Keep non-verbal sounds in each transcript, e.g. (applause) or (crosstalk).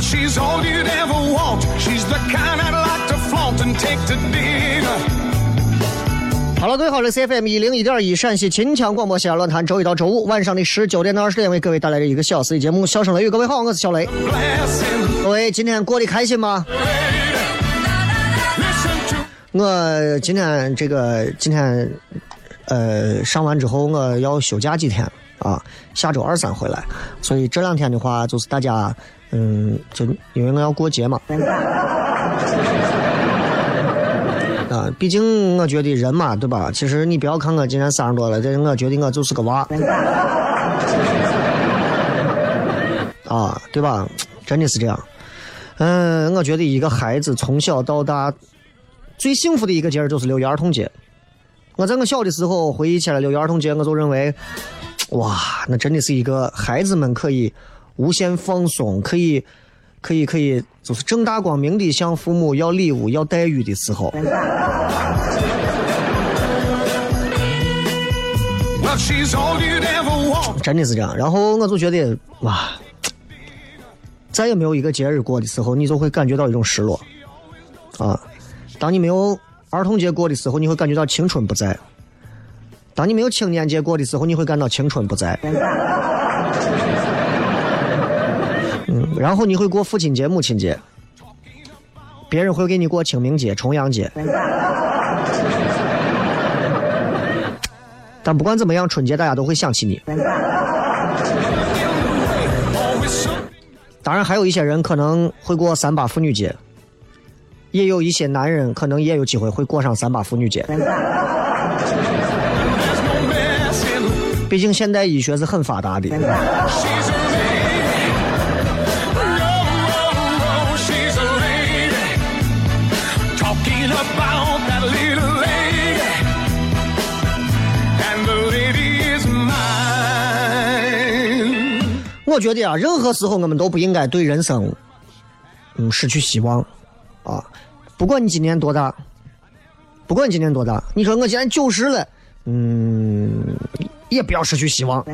She's all you'd ever want. She's the kind I'd like to flaunt and take to dinner. 好了，各位好，这是 FM 一零一点一陕西秦腔广播西安论坛，周一到周五晚上的十九点到二十点，为各位带来的一个小时的节目《笑声雷雨》。各位好，我是小雷。各位今天过得开心吗？我今天这个今天呃上完之后，我要休假几天啊，下周二三回来，所以这两天的话，就是大家嗯，就因为我要过节嘛。啊，毕竟我觉得人嘛，对吧？其实你不要看我今年三十多了，但是我觉得我就是个娃，啊，对吧？真的是这样。嗯，我觉得一个孩子从小到大，最幸福的一个节日就是六一儿童节。我在我小的时候回忆起来六一儿童节，我就认为，哇，那真的是一个孩子们可以无限放松，可以，可以，可以，就是正大光明的向父母要礼物、要待遇的时候。真的是这样。然后我就觉得，哇，再也没有一个节日过的时候，你就会感觉到一种失落。啊，当你没有儿童节过的时候，你会感觉到青春不在；当你没有青年节过的时候，你会感到青春不在。嗯，然后你会过父亲节、母亲节，别人会给你过清明节、重阳节。但不管怎么样，春节大家都会想起你。当然，还有一些人可能会过三八妇女节，也有一些男人可能也有机会会过上三八妇女节。毕竟现代医学是很发达的。觉得啊，任何时候我们都不应该对人生，嗯，失去希望，啊，不管你今年多大，不管你今年多大，你说我今年九十了，嗯，也不要失去希望。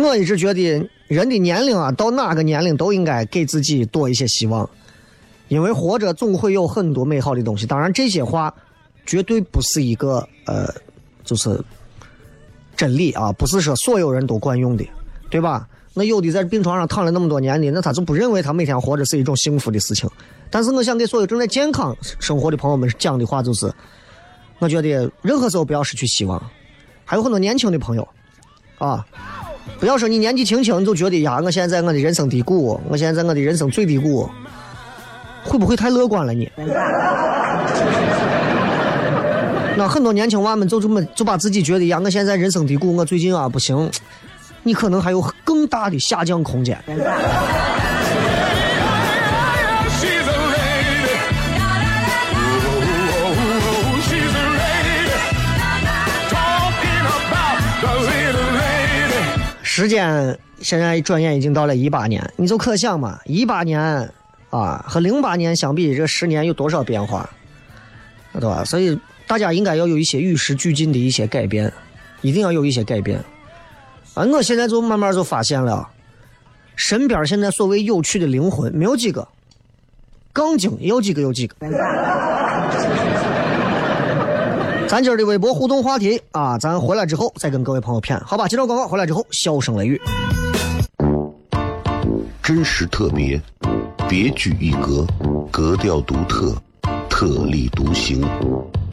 我一直觉得人的年龄啊，到哪个年龄都应该给自己多一些希望，因为活着总会有很多美好的东西。当然，这些话绝对不是一个呃，就是真理啊，不是说所有人都管用的，对吧？那有的在病床上躺了那么多年的，那他就不认为他每天活着是一种幸福的事情。但是我想给所有正在健康生活的朋友们讲的话就是，我觉得任何时候不要失去希望。还有很多年轻的朋友，啊，不要说你年纪轻轻你就觉得呀，我现在我的人生低谷，我现在在我的人生最低谷，会不会太乐观了你？那很多年轻娃们就这么就把自己觉得呀，我现在人生低谷，我最近啊不行，你可能还有更大的下降空间。时间现在一转眼已经到了一八年，你就可想嘛，一八年啊和零八年相比，这十年有多少变化，对吧？所以大家应该要有一些与时俱进的一些改变，一定要有一些改变。啊，我现在就慢慢就发现了，身边现在所谓有趣的灵魂没有几个，杠精有几个有几个。(laughs) 咱今儿的微博互动话题啊，咱回来之后再跟各位朋友谝，好吧？接着广告，回来之后笑声雷雨。真实特别，别具一格，格调独特，特立独行，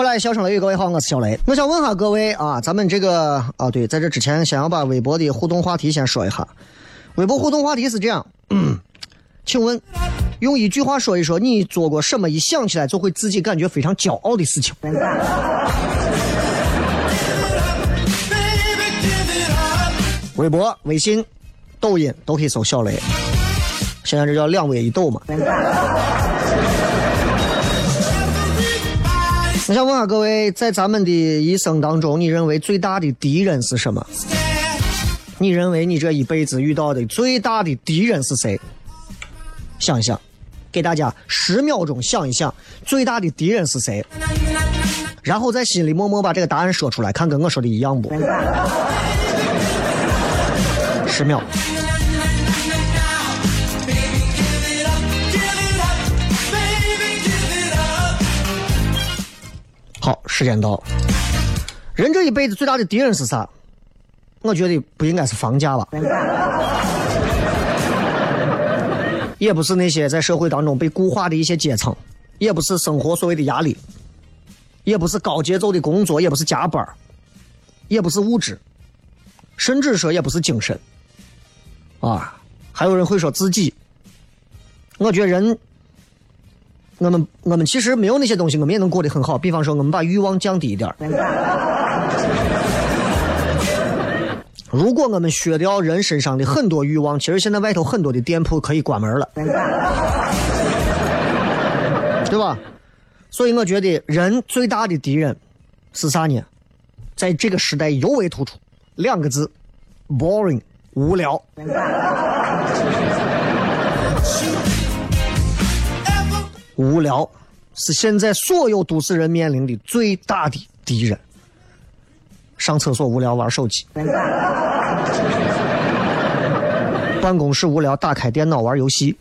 回来，笑声雷雨，各位好，我是小雷。我想问下各位啊，咱们这个啊，对，在这之前，先要把微博的互动话题先说一下。微博互动话题是这样，嗯 (clears throat) 请问，用一句话说一说你做过什么一想起来就会自己感觉非常骄傲的事情。微博、微信、抖音都可以搜小雷，现在这叫两微一抖嘛。我想问下各位，在咱们的一生当中，你认为最大的敌人是什么？你认为你这一辈子遇到的最大的敌人是谁？想一想，给大家十秒钟想一想，最大的敌人是谁？然后在心里默默把这个答案说出来，看跟我说的一样不？十秒。好，时间到。人这一辈子最大的敌人是啥？我觉得不应该是房价吧，(laughs) 也不是那些在社会当中被固化的一些阶层，也不是生活所谓的压力，也不是高节奏的工作，也不是加班，也不是物质，甚至说也不是精神。啊，还有人会说自己。我觉得人。我们我们其实没有那些东西，我们也能过得很好。比方说，我们把欲望降低一点如果我们削掉人身上的很多欲望，其实现在外头很多的店铺可以关门了，对吧？所以我觉得人最大的敌人是啥呢？在这个时代尤为突出，两个字：boring，无聊。无聊是现在所有都市人面临的最大的敌人。上厕所无聊玩手机，办公室无聊打开电脑玩游戏。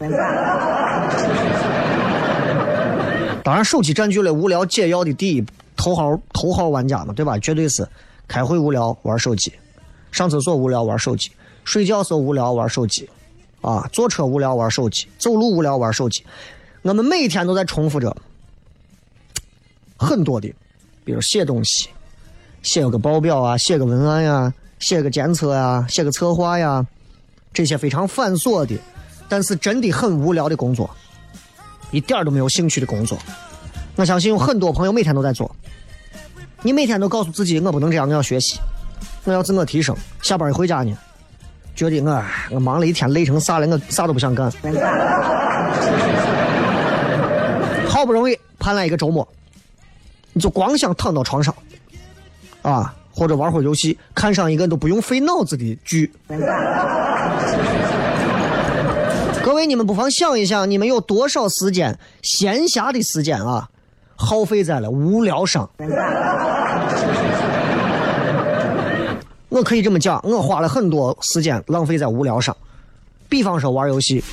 当然，手机占据了无聊解药的第一头号头号玩家嘛，对吧？绝对是。开会无聊玩手机，上厕所无聊玩手机，睡觉时候无聊玩手机，啊，坐车无聊玩手机，走路无聊玩手机。我们每天都在重复着很多的，比如写东西、写个报表啊，写个文案呀，写个监测呀，写个策划呀，这些非常繁琐的，但是真的很无聊的工作，一点都没有兴趣的工作。我相信有很多朋友每天都在做。你每天都告诉自己，我不能这样，我要学习，我要自我提升。下班一回家呢，觉得我我忙了一天累成啥了，我啥都不想干。好不容易盼来一个周末，你就光想躺到床上，啊，或者玩会儿游戏，看上一个都不用费脑子的剧。各位，你们不妨想一想，你们有多少时间闲暇的时间啊，耗费在了无聊上？我可以这么讲，我花了很多时间浪费在无聊上，比方说玩游戏。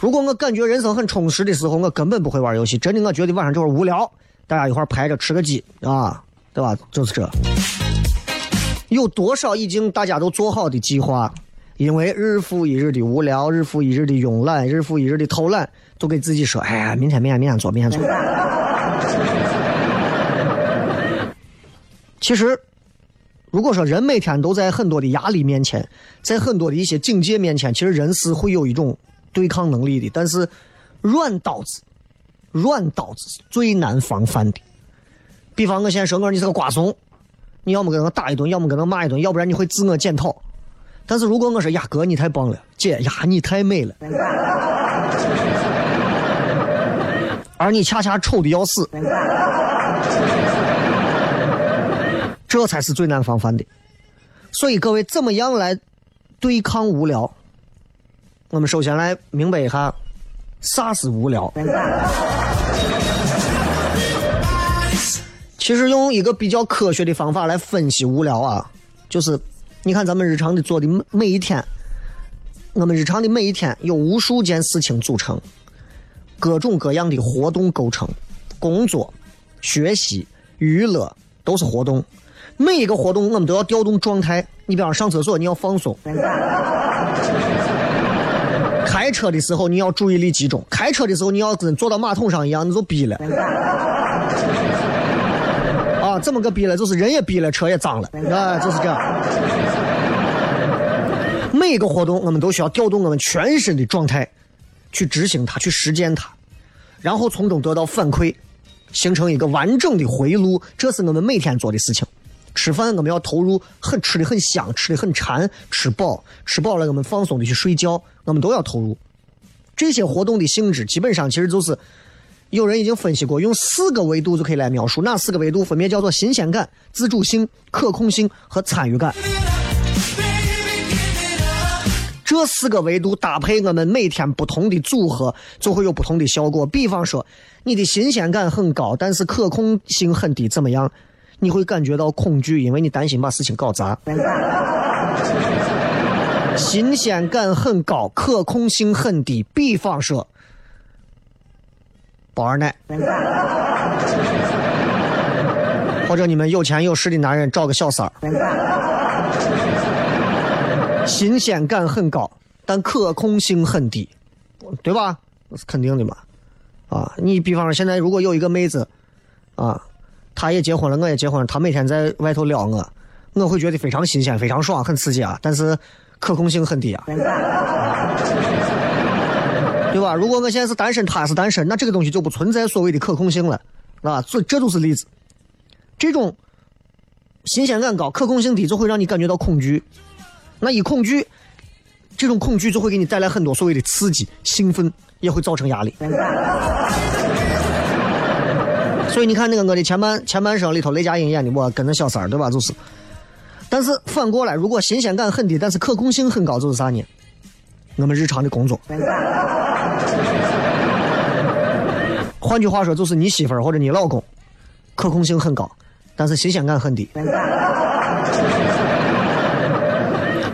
如果我感觉人生很充实的时候，我根本不会玩游戏。真的，我觉得晚上这会儿无聊，大家一块排着吃个鸡啊，对吧？就是这。有多少已经大家都做好的计划，因为日复一日的无聊，日复一日的慵懒，日复一日的偷懒，都给自己说：“哎呀，明天、明天、明天做，明天做。”其实，如果说人每天都在很多的压力面前，在很多的一些境界面前，其实人是会有一种。对抗能力的，但是软刀子，软刀子是最难防范的。比方我现在说我你是个瓜怂，你要么给我打一顿，要么给我骂一顿，要不然你会自我检讨。但是如果我说呀哥你太棒了，姐呀你太美了，而你恰恰丑的要死，这才是最难防范的。所以各位怎么样来对抗无聊？我们首先来明白一下，啥是无聊。其实用一个比较科学的方法来分析无聊啊，就是你看咱们日常的做的每一天，我们日常的每一天有无数件事情组成，各种各样的活动构成，工作、学习、娱乐都是活动。每一个活动我们都要调动状态。你比方上厕所，你要放松。开车的时候你要注意力集中，开车的时候你要跟坐到马桶上一样，你就逼了。(laughs) 啊，这么个逼了？就是人也逼了，车也脏了，啊，就是这样。每一个活动我们都需要调动我们全身的状态，去执行它，去实践它，然后从中得到反馈，形成一个完整的回路。这是我们每天做的事情。吃饭我们要投入，很吃的很香，吃的很馋，吃饱，吃饱了我们放松的去睡觉，我们都要投入。这些活动的性质基本上其实就是，有人已经分析过，用四个维度就可以来描述。哪四个维度分别叫做新鲜感、自主性、可控性和参与感。这四个维度搭配我们每天不同的组合，就会有不同的效果。比方说，你的新鲜感很高，但是可控性很低，怎么样？你会感觉到恐惧，因为你担心把事情搞砸。新鲜感很高，可控性很低。比方说，包二奶，或者你们有钱有势的男人找个小三儿。新鲜感很高，但可控性很低，对吧？那是肯定的嘛。啊，你比方说现在如果有一个妹子，啊。他也结婚了，我也结婚了。他每天在外头撩我，我会觉得非常新鲜、非常爽、很刺激啊。但是可控性很低啊，对吧？如果我现在是单身，他是单身，那这个东西就不存在所谓的可控性了，啊，这这就是例子。这种新鲜感高、可控性低，就会让你感觉到恐惧。那一恐惧，这种恐惧就会给你带来很多所谓的刺激、兴奋，也会造成压力。所以你看那个我的前半前半生里头雷佳音演的我跟着小三儿对吧？就是，但是反过来，如果新鲜感很低，但是可控性很高，就是啥呢？我们日常的工作。(laughs) 换句话说，就是你媳妇儿或者你老公，可控性很高，但是新鲜感很低。(laughs)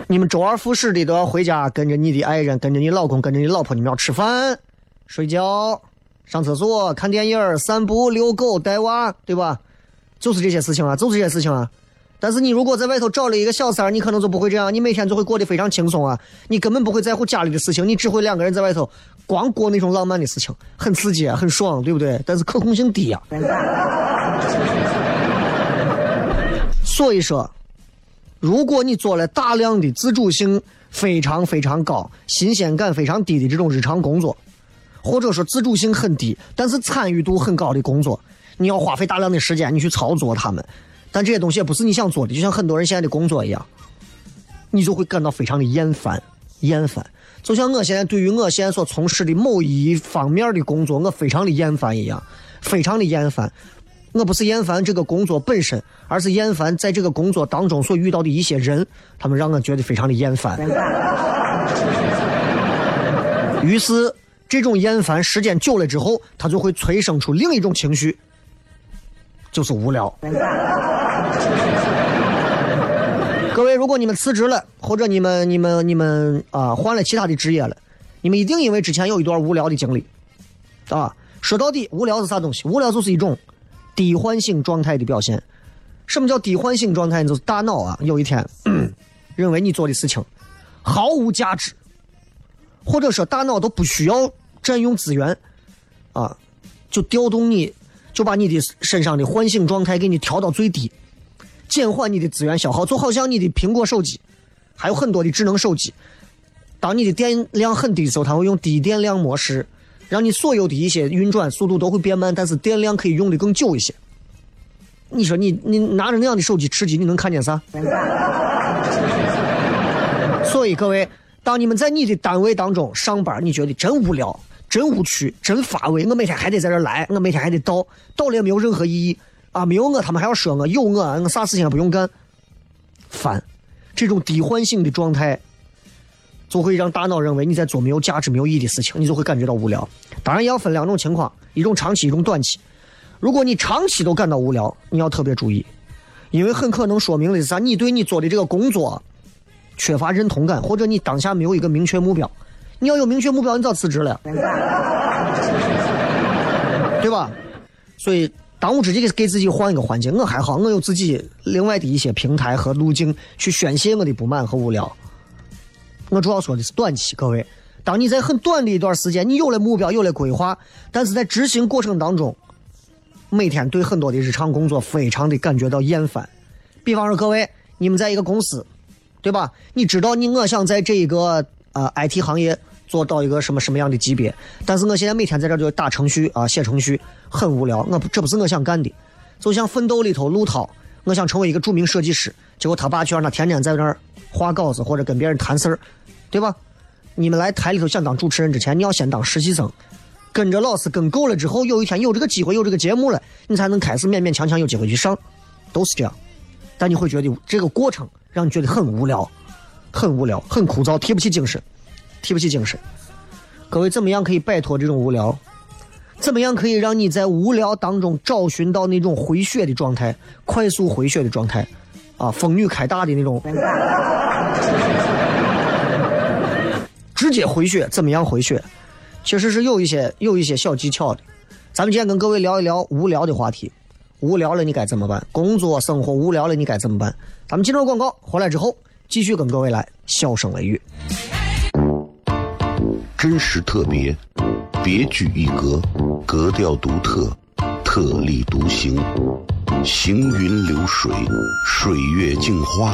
你们周而复始的都要回家，跟着你的爱人，跟着你老公，跟着你老婆，你们要吃饭、睡觉。上厕所、看电影、散步、遛狗、带娃，对吧？就是这些事情啊，就是这些事情啊。但是你如果在外头找了一个小三儿，你可能就不会这样，你每天就会过得非常轻松啊。你根本不会在乎家里的事情，你只会两个人在外头光过那种浪漫的事情，很刺激、很爽，对不对？但是可控性低呀。所以说，如果你做了大量的自主性非常非常高、新鲜感非常低的这种日常工作，或者说自主性很低但是参与度很高的工作，你要花费大量的时间你去操作他们，但这些东西也不是你想做的，就像很多人现在的工作一样，你就会感到非常的厌烦，厌烦。就像我现在对于我现在所从事的某一方面的工作，我非常的厌烦一样，非常的厌烦。我不是厌烦这个工作本身，而是厌烦在这个工作当中所遇到的一些人，他们让我觉得非常的厌烦。于是，这种厌烦时间久了之后，它就会催生出另一种情绪，就是无聊。各位，如果你们辞职了，或者你们、你们、你们啊换了其他的职业了，你们一定因为之前有一段无聊的经历，啊，说到底，无聊是啥东西？无聊就是一种。低唤醒状态的表现，什么叫低唤醒状态？就是大脑啊，有一天认为你做的事情毫无价值，或者说大脑都不需要占用资源啊，就调动你，就把你的身上的唤醒状态给你调到最低，减缓你的资源消耗。就好像你的苹果手机，还有很多的智能手机，当你的电量很低的时候，它会用低电量模式。让你所有的一些运转速度都会变慢，但是电量可以用的更久一些。你说你你拿着那样的手机吃鸡，你能看见啥？(laughs) 所以各位，当你们在你的单位当中上班，你觉得真无聊、真无趣、真乏味，我每天还得在这来，我每天还得到，到了也没有任何意义啊！没有我，他们还要说我有我，我啥事情也不用干，烦。这种低唤醒的状态。就会让大脑认为你在做没有价值、没有意义的事情，你就会感觉到无聊。当然，也要分两种情况：一种长期，一种短期。如果你长期都感到无聊，你要特别注意，因为很可能说明的是啥？你对你做的这个工作缺乏认同感，或者你当下没有一个明确目标。你要有明确目标，你早辞职了，对吧？所以，当务之急给自己换一个环境。我还好，我有自己另外的一些平台和路径去宣泄我的不满和无聊。我主要说的是短期，各位，当你在很短的一段时间，你有了目标，有了规划，但是在执行过程当中，每天对很多的日常工作非常的感觉到厌烦。比方说，各位，你们在一个公司，对吧？你知道你我想在这一个呃 IT 行业做到一个什么什么样的级别，但是我现在每天在这就打程序啊，写程序很无聊，我不这不是我想干的。就像奋斗里头陆涛，我想成为一个著名设计师，结果他爸却让他天天在那儿画稿子或者跟别人谈事儿。对吧？你们来台里头想当主持人之前，你要先当实习生，跟着老师跟够了之后，有一天有这个机会有这个节目了，你才能开始勉勉强强有机会去上，都是这样。但你会觉得这个过程让你觉得很无聊，很无聊，很枯燥，提不起精神，提不起精神。各位怎么样可以摆脱这种无聊？怎么样可以让你在无聊当中找寻到那种回血的状态，快速回血的状态？啊，风女开大的那种。(laughs) 直接回血，怎么样回血？其实是有一些有一些小技巧的。咱们今天跟各位聊一聊无聊的话题。无聊了你该怎么办？工作生活无聊了你该怎么办？咱们进入广告，回来之后继续跟各位来笑声雷雨。真实特别，别具一格，格调独特，特立独行，行云流水，水月镜花，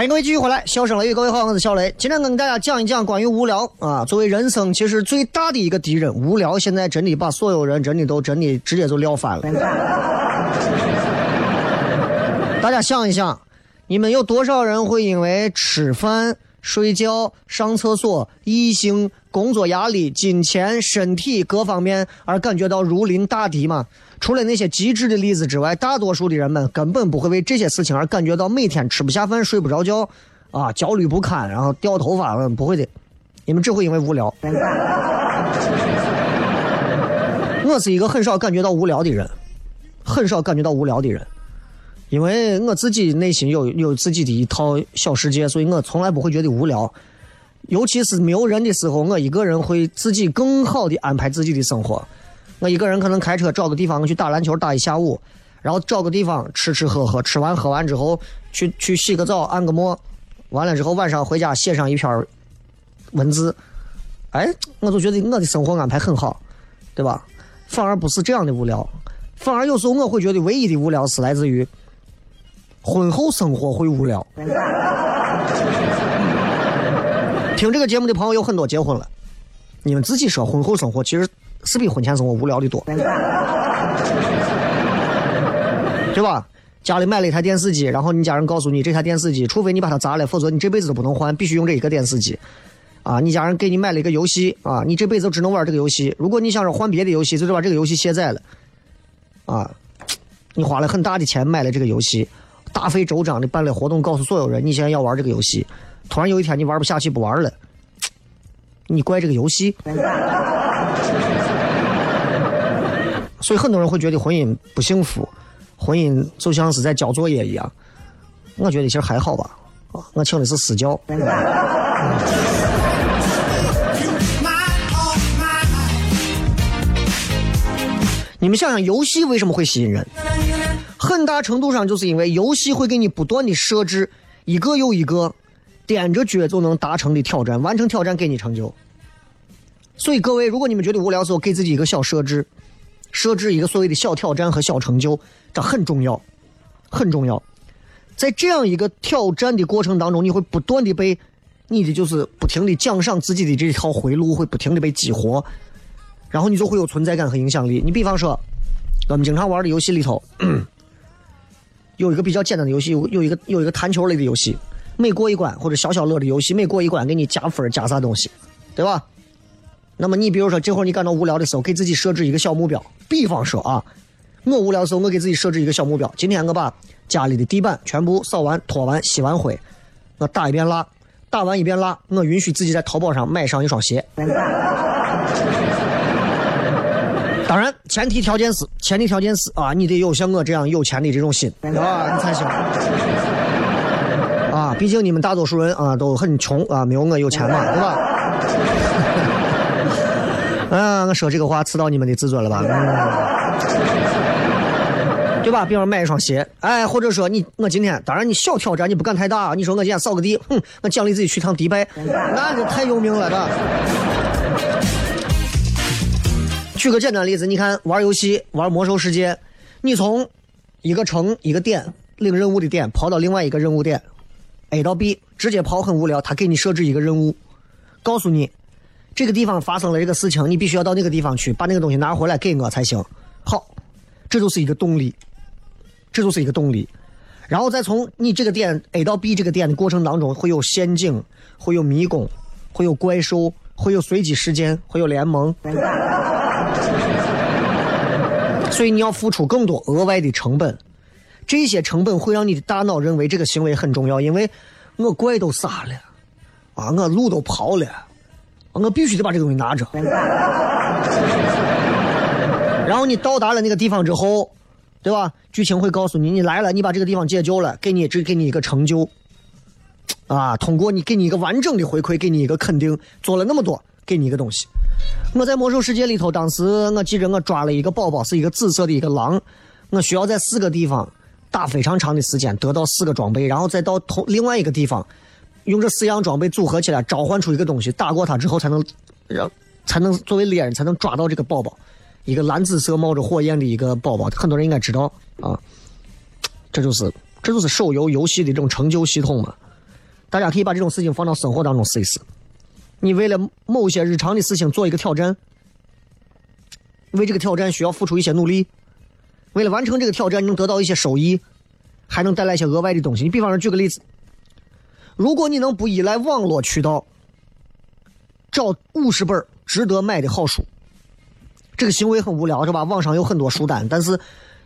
欢迎各位继续回来，笑声雷雨，各位好，我是小雷。今天跟大家讲一讲关于无聊啊，作为人生其实最大的一个敌人，无聊现在真的把所有人真的都真的直接就撂翻了。大家想一想，你们有多少人会因为吃饭、睡觉、上厕所、异性、工作压力、金钱、身体各方面而感觉到如临大敌吗？除了那些极致的例子之外，大多数的人们根本不会为这些事情而感觉到每天吃不下饭、睡不着觉，啊，焦虑不堪，然后掉头发，不会的，你们只会因为无聊。我是一个很少感觉到无聊的人，很少感觉到无聊的人，因为我自己内心有有自己的一套小世界，所以我从来不会觉得无聊。尤其是没有人的时候，我一个人会自己更好的安排自己的生活。我一个人可能开车找个地方去打篮球打一下午，然后找个地方吃吃喝喝，吃完喝完之后去去洗个澡按个摩，完了之后晚上回家写上一篇文字，哎，我就觉得我的生活安排很好，对吧？反而不是这样的无聊，反而有时候我会觉得唯一的无聊是来自于婚后生活会无聊。(laughs) 听这个节目的朋友有很多结婚了，你们自己说婚后生活其实。是比婚前生活无聊的多，(laughs) 对吧？家里买了一台电视机，然后你家人告诉你，这台电视机，除非你把它砸了，否则你这辈子都不能换，必须用这一个电视机。啊，你家人给你买了一个游戏，啊，你这辈子只能玩这个游戏。如果你想着换别的游戏，就得把这个游戏卸载了。啊，你花了很大的钱买了这个游戏，大费周章的办了活动，告诉所有人你现在要玩这个游戏。突然有一天你玩不下去，不玩了，(tsk) 你怪这个游戏？(laughs) 所以很多人会觉得婚姻不幸福，婚姻就像是在交作业一样。我觉得其实还好吧，啊，我请的是私教。你们想想，游戏为什么会吸引人？很大程度上就是因为游戏会给你不断的设置一个又一个踮着脚就能达成的挑战，完成挑战给你成就。所以各位，如果你们觉得无聊的时候，给自己一个小设置。设置一个所谓的小挑战和小成就，这很重要，很重要。在这样一个挑战的过程当中，你会不断的被你的就是不停的奖赏自己的这条回路会不停的被激活，然后你就会有存在感和影响力。你比方说，我们经常玩的游戏里头，有一个比较简单的游戏，有有一个有一个弹球类的游戏，每过一关或者消消乐的游戏，每过一关给你加分加啥东西，对吧？那么你比如说，这会儿你感到无聊的时候，给自己设置一个小目标。比方说啊，我无聊的时候，我给自己设置一个小目标：今天我把家里的地板全部扫完、拖完、吸完灰，我打一遍蜡，打完一遍蜡，我允许自己在淘宝上买上一双鞋。(laughs) 当然，前提条件是，前提条件是啊，你得有像我这样有钱的这种心，啊，你才行。啊，毕竟你们大多数人啊都很穷啊，没有我有钱嘛，对吧？嗯，我说这个话刺到你们的自尊了吧？对吧？比方买一双鞋，哎，或者说你我今天，当然你小挑战你不敢太大，你说我今天扫个地，哼，我奖励自己去趟迪拜，那就太有名了，吧？举个简单例子，你看玩游戏玩魔兽世界，你从一个城一个点领任务的点跑到另外一个任务点，A 到 B 直接跑很无聊，他给你设置一个任务，告诉你。这个地方发生了这个事情，你必须要到那个地方去把那个东西拿回来给我才行。好，这就是一个动力，这就是一个动力。然后再从你这个点 A 到 B 这个点的过程当中，会有陷阱，会有迷宫，会有怪兽，会有随机事件，会有联盟。(laughs) 所以你要付出更多额外的成本，这些成本会让你的大脑认为这个行为很重要，因为我怪都杀了，啊，我路都跑了。我必须得把这个东西拿着，然后你到达了那个地方之后，对吧？剧情会告诉你，你来了，你把这个地方解救了，给你只给你一个成就，啊，通过你给你一个完整的回馈，给你一个肯定，做了那么多，给你一个东西。我在魔兽世界里头，当时我记着我抓了一个宝宝，是一个紫色的一个狼，我需要在四个地方打非常长的时间，得到四个装备，然后再到同另外一个地方。用这四样装备组合起来，召唤出一个东西，打过它之后才能让才能作为猎人才能抓到这个宝宝，一个蓝紫色冒着火焰的一个宝宝，很多人应该知道啊。这就是这就是手游游戏的这种成就系统嘛，大家可以把这种事情放到生活当中试一试。你为了某些日常的事情做一个挑战，为这个挑战需要付出一些努力，为了完成这个挑战能得到一些收益，还能带来一些额外的东西。你比方说，举个例子，如果你能不依赖网络渠道，找五十本值得买的好书，这个行为很无聊是吧？网上有很多书单，但是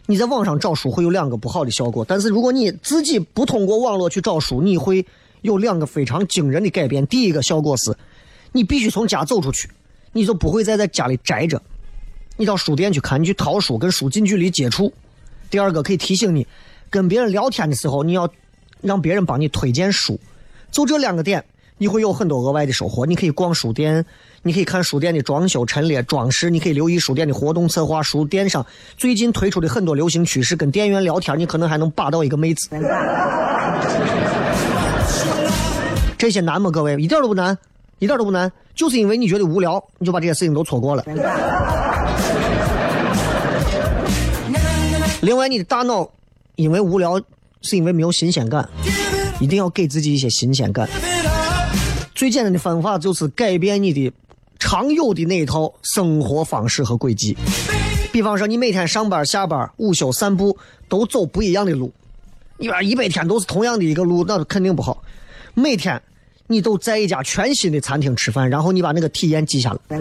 你在网上找书会有两个不好的效果。但是如果你自己不通过网络去找书，你会有两个非常惊人的改变。第一个效果是。你必须从家走出去，你就不会再在家里宅着。你到书店去看，你去淘书，跟书近距离接触。第二个可以提醒你，跟别人聊天的时候，你要让别人帮你推荐书。就这两个点，你会有很多额外的收获。你可以逛书店，你可以看书店的装修陈列装饰，你可以留意书店的活动策划，书店上最近推出的很多流行趋势，跟店员聊天，你可能还能霸到一个妹子。这些难吗？各位，一点都不难。一点都不难，就是因为你觉得无聊，你就把这些事情都错过了。另外，你的大脑因为无聊，是因为没有新鲜感，一定要给自己一些新鲜感。最简单的方法就是改变你的常有的那一套生活方式和轨迹。比方说，你每天上班、下班、午休、散步都走不一样的路，你把一百天都是同样的一个路，那肯定不好。每天。你都在一家全新的餐厅吃饭，然后你把那个体验记下来，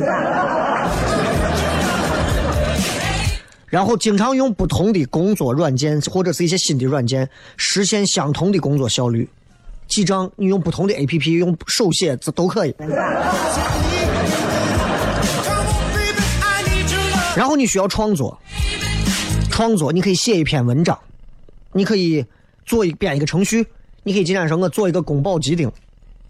然后经常用不同的工作软件或者是一些新的软件实现相同的工作效率。记账你用不同的 A P P 用手写这都可以。然后你需要创作，创作你可以写一篇文章，你可以做一编一个程序，你可以今天说我做一个宫保鸡丁。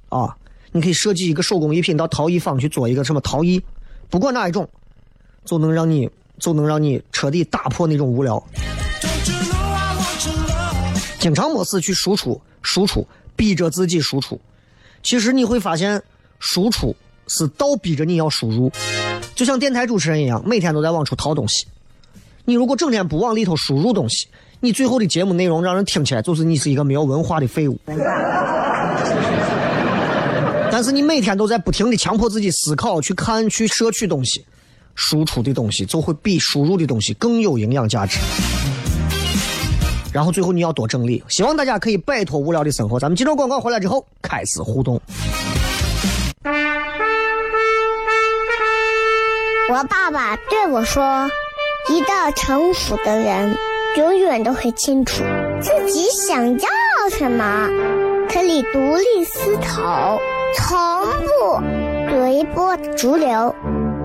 啊，你可以设计一个手工艺品到陶艺坊去做一个什么陶艺，不管哪一种，就能让你就能让你彻底打破那种无聊。经常没事去输出输出，逼着自己输出，其实你会发现，输出是倒逼着你要输入，就像电台主持人一样，每天都在往出掏东西。你如果整天不往里头输入东西，你最后的节目内容让人听起来就是你是一个没有文化的废物。(laughs) 但是你每天都在不停的强迫自己思考、去看、去摄取东西，输出的东西就会比输入的东西更有营养价值。然后最后你要多整理，希望大家可以摆脱无聊的生活。咱们接着广告回来之后开始互动。我爸爸对我说：“一个成熟的人，永远都会清楚自己想要什么，可以独立思考。”从不随波逐流，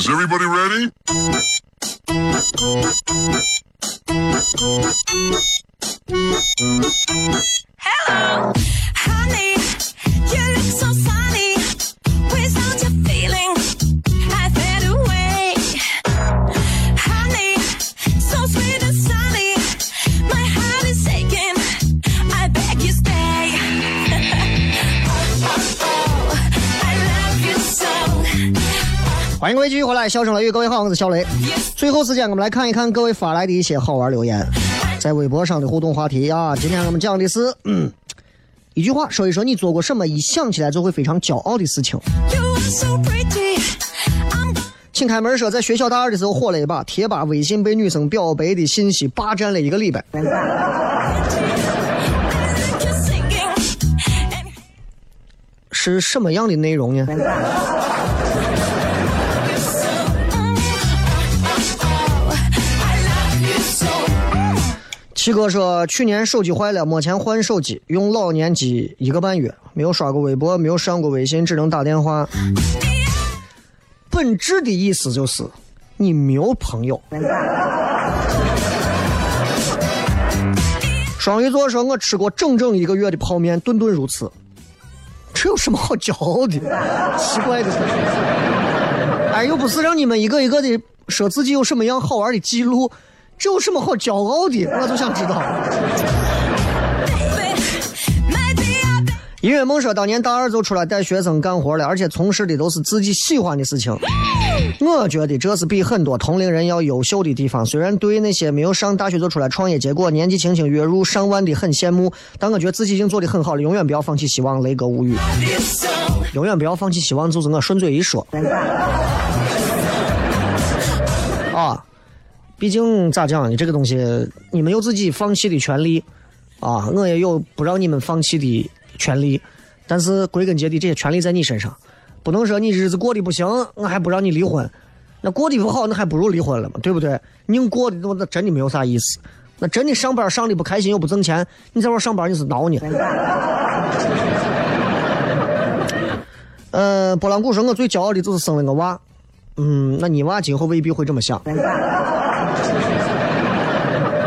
Is everybody ready? Hello, 各位继续回来，笑声雷雨，各位好，我是小雷。最后时间，我们来看一看各位发来的一些好玩留言，在微博上的互动话题啊。今天我们讲的是，嗯，一句话说一说你做过什么一想起来就会非常骄傲的事情。So pretty. 请开门说，在学校大二的时候火了一把，贴吧微信被女生表白的信息霸占了一个礼拜。是什么样的内容呢？七哥说，去年手机坏了，没钱换手机，用老年机一个半月，没有刷过微博，没有上过微信，只能打电话。本质的意思就是你没有朋友。(laughs) 双鱼座说，我吃过整整一个月的泡面，顿顿如此。这有什么好骄傲的？奇怪的是。哎，又不是让你们一个一个的说自己有什么样好玩的记录，这有什么好骄傲的？我就想知道。音乐梦说，当年大二就出来带学生干活了，而且从事的都是自己喜欢的事情。我觉得这是比很多同龄人要优秀的地方。虽然对那些没有上大学就出来创业，结果年纪轻轻月入上万的很羡慕，但我觉得自己已经做的很好了。永远不要放弃希望，雷哥无语。(laughs) 永远不要放弃希望，就是我顺嘴一说。毕竟咋讲呢？这个东西你们有自己放弃的权利，啊，我也有不让你们放弃的权利，但是归根结底，这些权利在你身上，不能说你日子过得不行，我还不让你离婚，那过得不好，那还不如离婚了嘛，对不对？硬过的那那真的没有啥意思。那真的上班上的不开心又不挣钱，你在外上班你是挠呢？呃，波浪鼓说，我最骄傲的就是生了个娃。嗯，那你娃今后未必会这么想。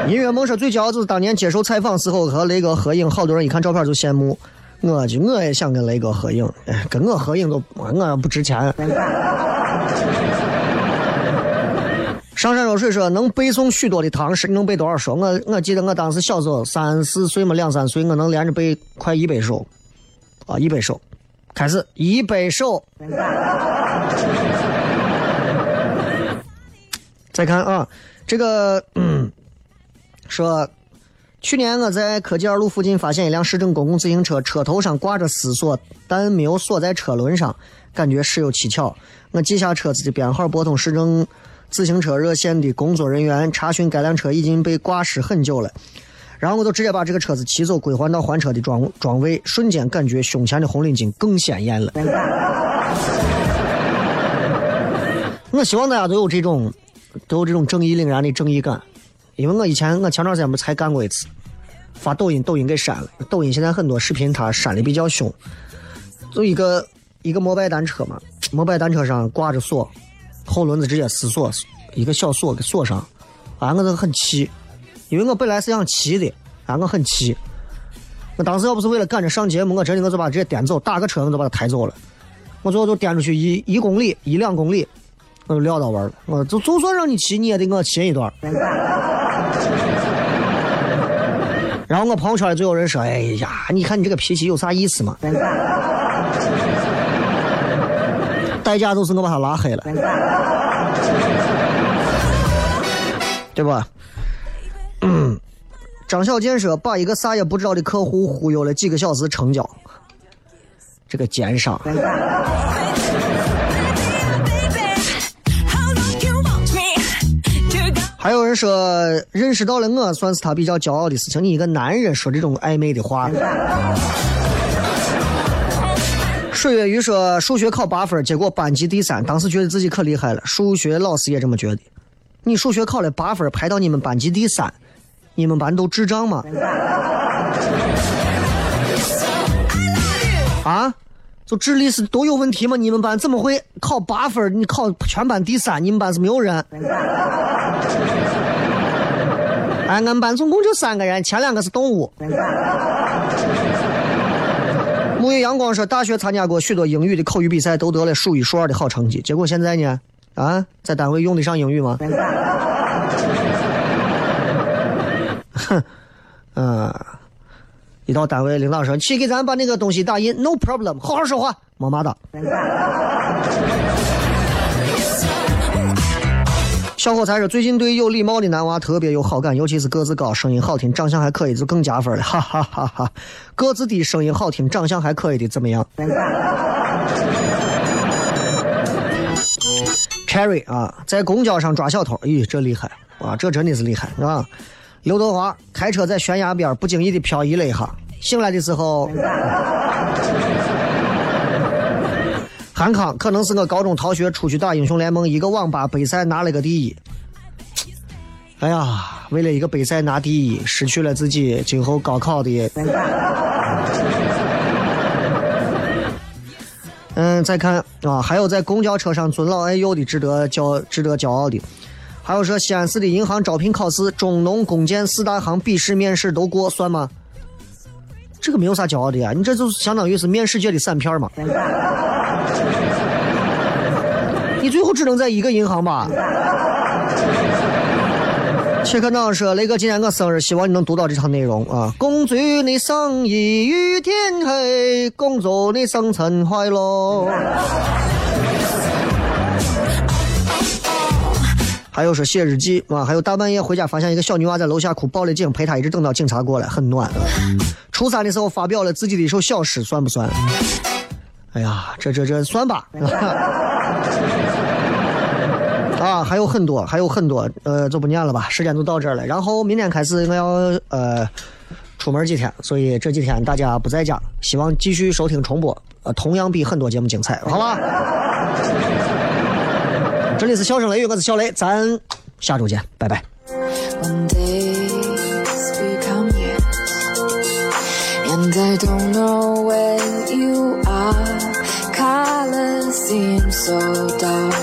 音乐梦说最骄傲就是当年接受采访时候和雷哥合影，好多人一看照片就羡慕。我就我也想跟雷哥合影，哎，跟我合影都我不值钱。上山若水说能背诵许多的唐诗，你能背多少首？我我记得我当时小时候三四岁嘛，两三岁，我能连着背快一百首，啊，一百首，开始一百首。再看啊，这个嗯，说去年我在科技二路附近发现一辆市政公共自行车，车头上挂着丝锁，但没有锁在车轮上，感觉事有蹊跷。我记下车子的编号，拨通市政自行车热线的工作人员，查询该辆车已经被挂失很久了。然后我就直接把这个车子骑走，归还到还车的装装位，瞬间感觉胸前的红领巾更鲜艳了。(laughs) 我希望大家都有这种，都有这种正义凛然的正义感，因为我以前我前段时间不才干过一次，发抖音，抖音给删了。抖音现在很多视频它删的比较凶，就一个一个摩拜单车嘛，摩拜单车上挂着锁，后轮子直接撕锁，一个小锁给锁上，啊，我都很气，因为我本来是想骑的，啊，我很气。我当时要不是为了赶着上节目，我真的我就把直接颠走，打个车我就把它抬走了。我最后就颠出去一一公里一两公里，我就撂到玩了。我就就算让你骑，你也得给我骑一段。然后我朋友圈里就有人说：“哎呀，你看你这个脾气有啥意思嘛？”代价就是我把他拉黑了，对吧？嗯，(coughs) 张小建说把一个啥也不知道的客户忽悠了几个小时成交，这个奸商。还有人说认识到了我，算是他比较骄傲的事情。你一个男人说这种暧昧的话。水月鱼说数学考八分，结果班级第三，当时觉得自己可厉害了。数学老师也这么觉得。你数学考了八分，排到你们班级第三，你们班都智障吗？啊？就智力是都有问题吗？你们班怎么会考八分？你考全班第三，你们班是没有人？哎，(laughs) 俺们班总共就三个人，前两个是动物。(laughs) 沐浴阳光说，大学参加过许多英语的口语比赛，都得了数一数二的好成绩。结果现在呢？啊，在单位用得上英语吗？(laughs) 哼，嗯、一到单位，领导说去给咱把那个东西打印，no problem，好好说话，么么哒。小伙才说，最近对有礼貌的男娃特别有好感，尤其是个子高、声音好听、长相还可以，就更加分了，哈哈哈哈！个子低、声音好听、长相还可以的怎么样？Cherry 啊，在公交上抓小偷，咦，这厉害啊，这真的是厉害啊！刘德华开车在悬崖边不经意的漂移了一下，醒来的时候。韩康可能是我高中逃学出去打英雄联盟，一个网吧杯赛拿了个第一。哎呀，为了一个杯赛拿第一，失去了自己今后高考的。(laughs) 嗯，再看啊，还有在公交车上尊老爱幼的，值得骄值得骄傲的。还有说西安市的银行招聘考试，中农工建四大行笔试面试都过，算吗？这个没有啥骄傲的呀，你这就相当于是面世界的散片嘛。你最后只能在一个银行吧。切克闹说：“雷哥，今天我生日，希望你能读到这场内容啊！恭祝你生日与天黑，恭祝你生辰快乐。”还有说写日记啊，还有大半夜回家发现一个小女娃在楼下哭，报了警，陪她一直等到警察过来，很暖。初三的时候发表了自己的一首小诗，算不算？哎呀，这这这算吧。(laughs) 啊，还有很多，还有很多，呃，就不念了吧，时间就到这儿了。然后明天开始我要呃出门几天，所以这几天大家不在家，希望继续收听重播，呃，同样比很多节目精彩，好吧？这里是笑声雷雨，我是小雷，咱下周见，拜拜。When days become years, and I don't know where you are. Colors seem so dark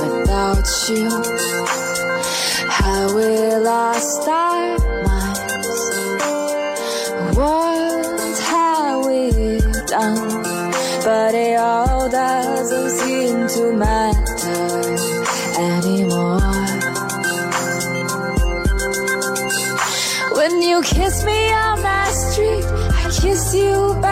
without you. How will I start minds? What have we done? But it all doesn't seem to matter you kiss me on that street, I kiss you back.